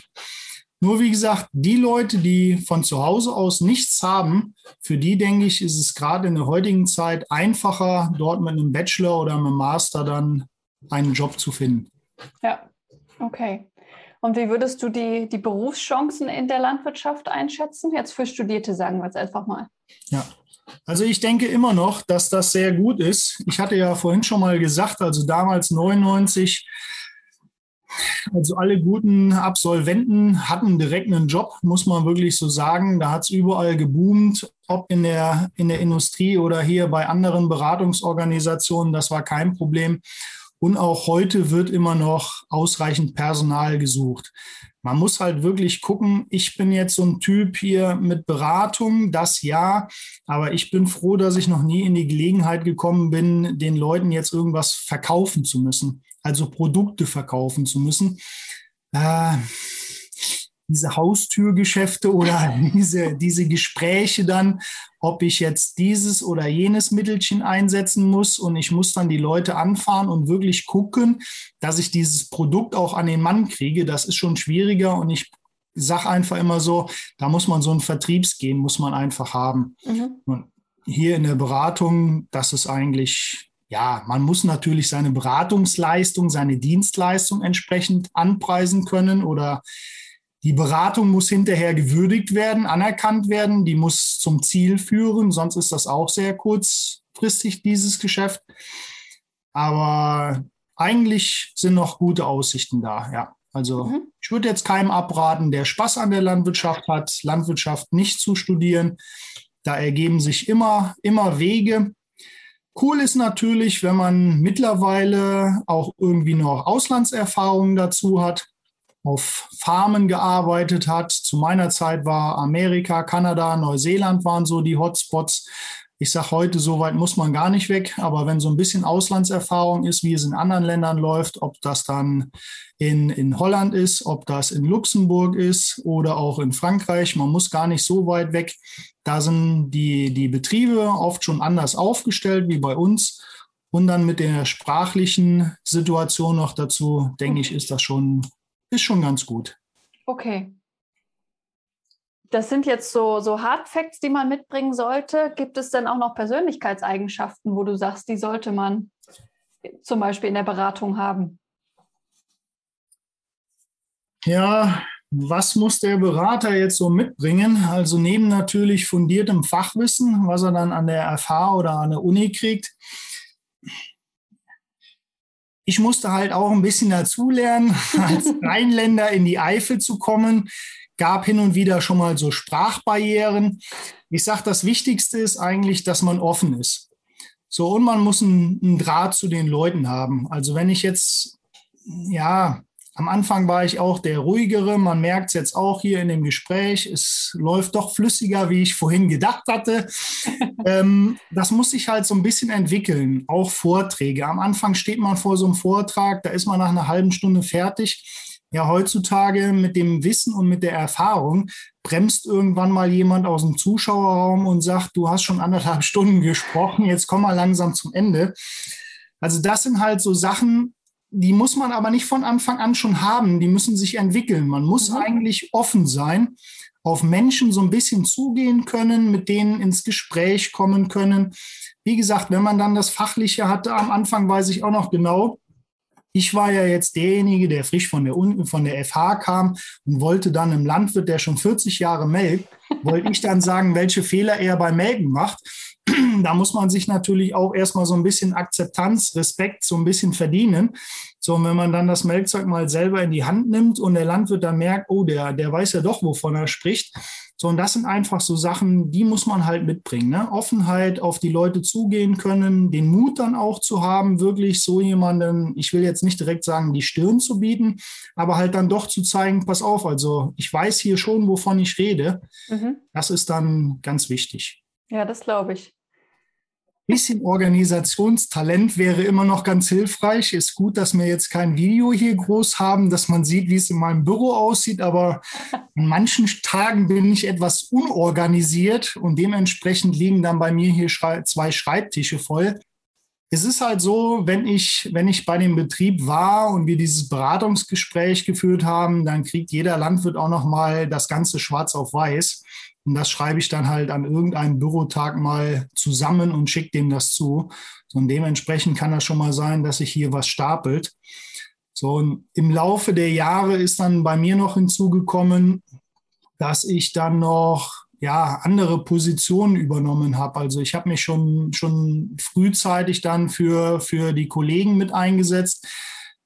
Nur wie gesagt, die Leute, die von zu Hause aus nichts haben, für die denke ich, ist es gerade in der heutigen Zeit einfacher, dort mit einem Bachelor oder einem Master dann einen Job zu finden. Ja, okay. Und wie würdest du die, die Berufschancen in der Landwirtschaft einschätzen? Jetzt für Studierte sagen wir es einfach mal. Ja, also ich denke immer noch, dass das sehr gut ist. Ich hatte ja vorhin schon mal gesagt, also damals 99 also alle guten Absolventen hatten direkt einen Job, muss man wirklich so sagen. Da hat es überall geboomt, ob in der, in der Industrie oder hier bei anderen Beratungsorganisationen. Das war kein Problem. Und auch heute wird immer noch ausreichend Personal gesucht. Man muss halt wirklich gucken, ich bin jetzt so ein Typ hier mit Beratung, das ja, aber ich bin froh, dass ich noch nie in die Gelegenheit gekommen bin, den Leuten jetzt irgendwas verkaufen zu müssen also Produkte verkaufen zu müssen. Äh, diese Haustürgeschäfte oder diese, diese Gespräche dann, ob ich jetzt dieses oder jenes Mittelchen einsetzen muss und ich muss dann die Leute anfahren und wirklich gucken, dass ich dieses Produkt auch an den Mann kriege, das ist schon schwieriger und ich sage einfach immer so, da muss man so ein Vertriebsgehen, muss man einfach haben. Mhm. Und hier in der Beratung, das ist eigentlich ja, man muss natürlich seine Beratungsleistung, seine Dienstleistung entsprechend anpreisen können oder die Beratung muss hinterher gewürdigt werden, anerkannt werden, die muss zum Ziel führen, sonst ist das auch sehr kurzfristig, dieses Geschäft. Aber eigentlich sind noch gute Aussichten da, ja. Also mhm. ich würde jetzt keinem abraten, der Spaß an der Landwirtschaft hat, Landwirtschaft nicht zu studieren. Da ergeben sich immer, immer Wege. Cool ist natürlich, wenn man mittlerweile auch irgendwie noch Auslandserfahrungen dazu hat, auf Farmen gearbeitet hat. Zu meiner Zeit war Amerika, Kanada, Neuseeland waren so die Hotspots. Ich sage heute, so weit muss man gar nicht weg, aber wenn so ein bisschen Auslandserfahrung ist, wie es in anderen Ländern läuft, ob das dann in, in Holland ist, ob das in Luxemburg ist oder auch in Frankreich, man muss gar nicht so weit weg. Da sind die, die Betriebe oft schon anders aufgestellt wie bei uns. Und dann mit der sprachlichen Situation noch dazu, denke ich, ist das schon ist schon ganz gut. Okay. Das sind jetzt so, so Hard Facts, die man mitbringen sollte. Gibt es denn auch noch Persönlichkeitseigenschaften, wo du sagst, die sollte man zum Beispiel in der Beratung haben? Ja, was muss der Berater jetzt so mitbringen? Also neben natürlich fundiertem Fachwissen, was er dann an der FH oder an der Uni kriegt. Ich musste halt auch ein bisschen dazulernen, als Rheinländer in die Eifel zu kommen. Gab hin und wieder schon mal so Sprachbarrieren. Ich sage, das Wichtigste ist eigentlich, dass man offen ist. So, und man muss einen, einen Draht zu den Leuten haben. Also wenn ich jetzt, ja, am Anfang war ich auch der ruhigere. Man merkt es jetzt auch hier in dem Gespräch. Es läuft doch flüssiger, wie ich vorhin gedacht hatte. ähm, das muss sich halt so ein bisschen entwickeln. Auch Vorträge. Am Anfang steht man vor so einem Vortrag, da ist man nach einer halben Stunde fertig. Ja, heutzutage mit dem Wissen und mit der Erfahrung bremst irgendwann mal jemand aus dem Zuschauerraum und sagt, du hast schon anderthalb Stunden gesprochen, jetzt komm mal langsam zum Ende. Also das sind halt so Sachen, die muss man aber nicht von Anfang an schon haben, die müssen sich entwickeln. Man muss mhm. eigentlich offen sein, auf Menschen so ein bisschen zugehen können, mit denen ins Gespräch kommen können. Wie gesagt, wenn man dann das Fachliche hatte, am Anfang weiß ich auch noch genau, ich war ja jetzt derjenige, der frisch von der, von der FH kam und wollte dann einem Landwirt, der schon 40 Jahre melkt, wollte ich dann sagen, welche Fehler er beim Melken macht da muss man sich natürlich auch erstmal so ein bisschen Akzeptanz, Respekt so ein bisschen verdienen. So, und wenn man dann das Melkzeug mal selber in die Hand nimmt und der Landwirt dann merkt, oh, der, der weiß ja doch, wovon er spricht. So, und das sind einfach so Sachen, die muss man halt mitbringen. Ne? Offenheit, auf die Leute zugehen können, den Mut dann auch zu haben, wirklich so jemanden, ich will jetzt nicht direkt sagen, die Stirn zu bieten, aber halt dann doch zu zeigen, pass auf, also ich weiß hier schon, wovon ich rede. Mhm. Das ist dann ganz wichtig. Ja, das glaube ich. Bisschen Organisationstalent wäre immer noch ganz hilfreich. Ist gut, dass wir jetzt kein Video hier groß haben, dass man sieht, wie es in meinem Büro aussieht. Aber an manchen Tagen bin ich etwas unorganisiert und dementsprechend liegen dann bei mir hier zwei Schreibtische voll. Es ist halt so, wenn ich, wenn ich bei dem Betrieb war und wir dieses Beratungsgespräch geführt haben, dann kriegt jeder Landwirt auch noch mal das ganze Schwarz auf Weiß. Und das schreibe ich dann halt an irgendeinem Bürotag mal zusammen und schicke dem das zu. Und dementsprechend kann das schon mal sein, dass sich hier was stapelt. So, und im Laufe der Jahre ist dann bei mir noch hinzugekommen, dass ich dann noch ja, andere Positionen übernommen habe. Also ich habe mich schon, schon frühzeitig dann für, für die Kollegen mit eingesetzt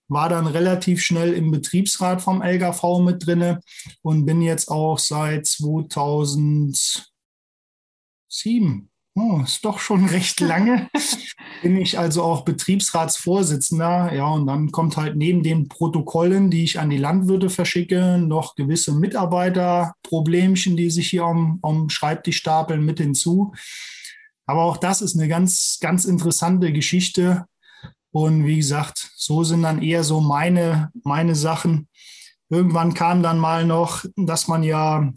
war dann relativ schnell im Betriebsrat vom LGV mit drinne und bin jetzt auch seit 2007, oh, ist doch schon recht lange, bin ich also auch Betriebsratsvorsitzender. Ja, und dann kommt halt neben den Protokollen, die ich an die Landwirte verschicke, noch gewisse Mitarbeiterproblemchen, die sich hier am, am Schreibtisch stapeln, mit hinzu. Aber auch das ist eine ganz, ganz interessante Geschichte. Und wie gesagt, so sind dann eher so meine, meine Sachen. Irgendwann kam dann mal noch, dass man ja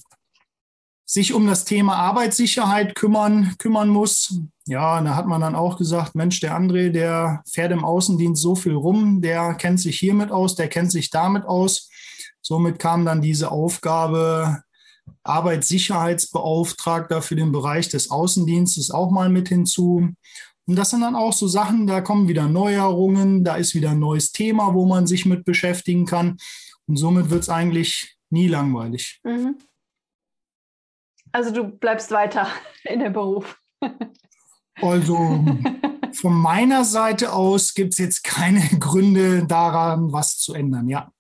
sich um das Thema Arbeitssicherheit kümmern, kümmern muss. Ja, da hat man dann auch gesagt, Mensch, der André, der fährt im Außendienst so viel rum, der kennt sich hiermit aus, der kennt sich damit aus. Somit kam dann diese Aufgabe, Arbeitssicherheitsbeauftragter für den Bereich des Außendienstes auch mal mit hinzu. Und das sind dann auch so Sachen, da kommen wieder Neuerungen, da ist wieder ein neues Thema, wo man sich mit beschäftigen kann. Und somit wird es eigentlich nie langweilig. Mhm. Also du bleibst weiter in dem Beruf. Also von meiner Seite aus gibt es jetzt keine Gründe daran, was zu ändern, ja.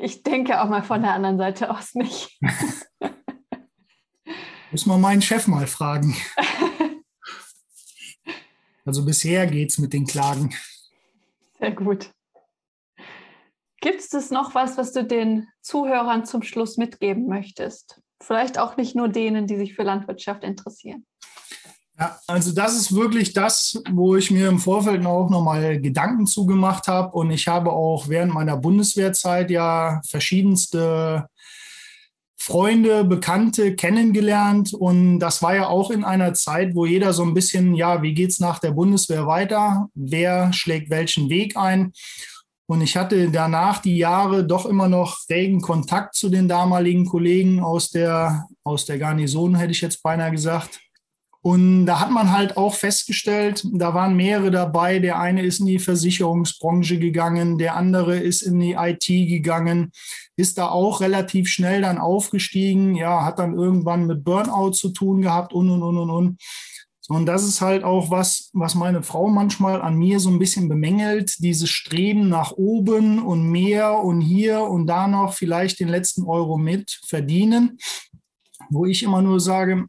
Ich denke auch mal von der anderen Seite aus nicht. Muss man meinen Chef mal fragen. Also bisher geht es mit den Klagen. Sehr gut. Gibt es noch was, was du den Zuhörern zum Schluss mitgeben möchtest? Vielleicht auch nicht nur denen, die sich für Landwirtschaft interessieren. Ja, also das ist wirklich das, wo ich mir im Vorfeld auch nochmal Gedanken zugemacht habe. Und ich habe auch während meiner Bundeswehrzeit ja verschiedenste Freunde, Bekannte kennengelernt. Und das war ja auch in einer Zeit, wo jeder so ein bisschen, ja, wie geht es nach der Bundeswehr weiter? Wer schlägt welchen Weg ein? Und ich hatte danach die Jahre doch immer noch regen Kontakt zu den damaligen Kollegen aus der, aus der Garnison, hätte ich jetzt beinahe gesagt. Und da hat man halt auch festgestellt, da waren mehrere dabei. Der eine ist in die Versicherungsbranche gegangen, der andere ist in die IT gegangen, ist da auch relativ schnell dann aufgestiegen, ja, hat dann irgendwann mit Burnout zu tun gehabt und, und, und, und, und. Und das ist halt auch was, was meine Frau manchmal an mir so ein bisschen bemängelt, dieses Streben nach oben und mehr und hier und da noch vielleicht den letzten Euro mit verdienen, wo ich immer nur sage,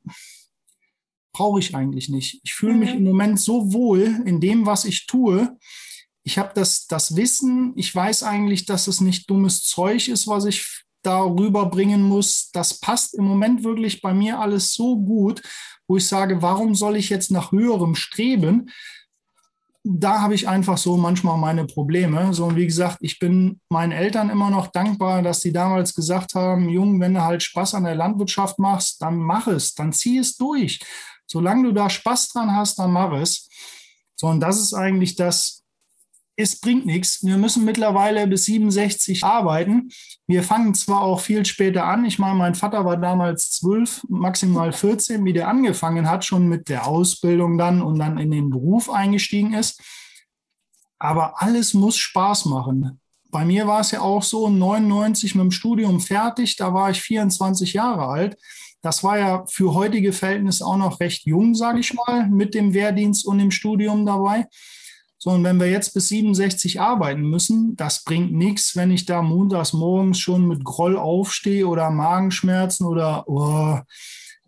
brauche ich eigentlich nicht. Ich fühle mich mhm. im Moment so wohl in dem, was ich tue. Ich habe das, das Wissen, ich weiß eigentlich, dass es nicht dummes Zeug ist, was ich darüber bringen muss. Das passt im Moment wirklich bei mir alles so gut, wo ich sage, warum soll ich jetzt nach höherem streben? Da habe ich einfach so manchmal meine Probleme. So, und wie gesagt, ich bin meinen Eltern immer noch dankbar, dass sie damals gesagt haben, Jung, wenn du halt Spaß an der Landwirtschaft machst, dann mach es, dann zieh es durch. Solange du da Spaß dran hast, dann mach es. So, und das ist eigentlich das, es bringt nichts. Wir müssen mittlerweile bis 67 arbeiten. Wir fangen zwar auch viel später an. Ich meine, mein Vater war damals 12, maximal 14, wie der angefangen hat, schon mit der Ausbildung dann und dann in den Beruf eingestiegen ist. Aber alles muss Spaß machen. Bei mir war es ja auch so, 99 mit dem Studium fertig, da war ich 24 Jahre alt. Das war ja für heutige Verhältnisse auch noch recht jung, sage ich mal, mit dem Wehrdienst und dem Studium dabei. So, und wenn wir jetzt bis 67 arbeiten müssen, das bringt nichts, wenn ich da montags morgens schon mit Groll aufstehe oder Magenschmerzen oder oh,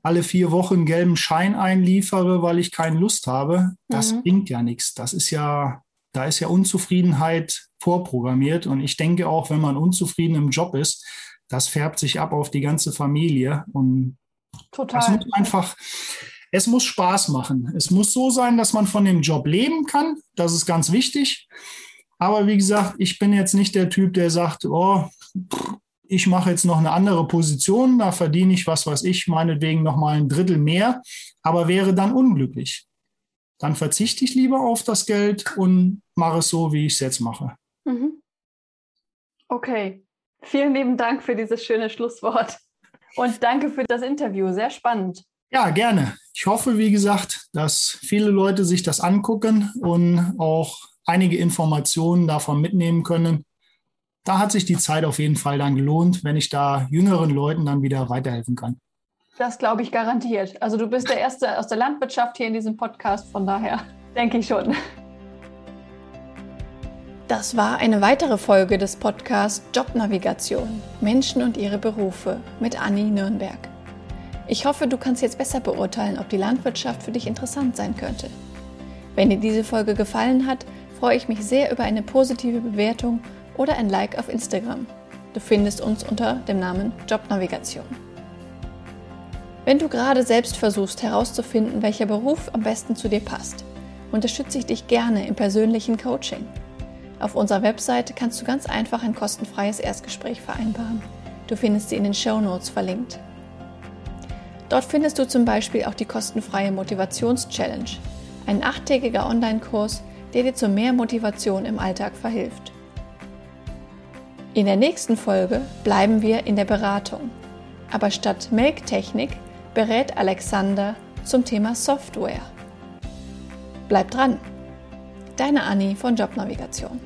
alle vier Wochen gelben Schein einliefere, weil ich keine Lust habe. Das mhm. bringt ja nichts. Das ist ja, da ist ja Unzufriedenheit vorprogrammiert. Und ich denke auch, wenn man unzufrieden im Job ist, das färbt sich ab auf die ganze Familie. Und Total. Es muss einfach, es muss Spaß machen. Es muss so sein, dass man von dem Job leben kann. Das ist ganz wichtig. Aber wie gesagt, ich bin jetzt nicht der Typ, der sagt, oh, ich mache jetzt noch eine andere Position, da verdiene ich, was weiß ich, meinetwegen noch mal ein Drittel mehr, aber wäre dann unglücklich. Dann verzichte ich lieber auf das Geld und mache es so, wie ich es jetzt mache. Mhm. Okay. Vielen lieben Dank für dieses schöne Schlusswort. Und danke für das Interview. Sehr spannend. Ja, gerne. Ich hoffe, wie gesagt, dass viele Leute sich das angucken und auch einige Informationen davon mitnehmen können. Da hat sich die Zeit auf jeden Fall dann gelohnt, wenn ich da jüngeren Leuten dann wieder weiterhelfen kann. Das glaube ich garantiert. Also du bist der Erste aus der Landwirtschaft hier in diesem Podcast, von daher denke ich schon. Das war eine weitere Folge des Podcasts Jobnavigation Menschen und ihre Berufe mit Anni Nürnberg. Ich hoffe, du kannst jetzt besser beurteilen, ob die Landwirtschaft für dich interessant sein könnte. Wenn dir diese Folge gefallen hat, freue ich mich sehr über eine positive Bewertung oder ein Like auf Instagram. Du findest uns unter dem Namen Jobnavigation. Wenn du gerade selbst versuchst herauszufinden, welcher Beruf am besten zu dir passt, unterstütze ich dich gerne im persönlichen Coaching. Auf unserer Webseite kannst du ganz einfach ein kostenfreies Erstgespräch vereinbaren. Du findest sie in den Show Notes verlinkt. Dort findest du zum Beispiel auch die kostenfreie Motivations-Challenge, ein achttägiger Online-Kurs, der dir zu mehr Motivation im Alltag verhilft. In der nächsten Folge bleiben wir in der Beratung, aber statt Melktechnik berät Alexander zum Thema Software. Bleib dran! Deine Anni von Jobnavigation.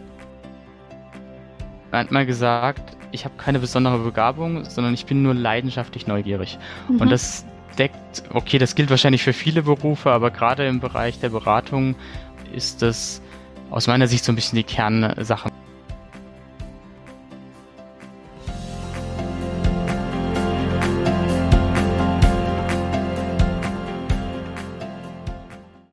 Er hat mal gesagt, ich habe keine besondere Begabung, sondern ich bin nur leidenschaftlich neugierig. Mhm. Und das deckt, okay, das gilt wahrscheinlich für viele Berufe, aber gerade im Bereich der Beratung ist das aus meiner Sicht so ein bisschen die Kernsache.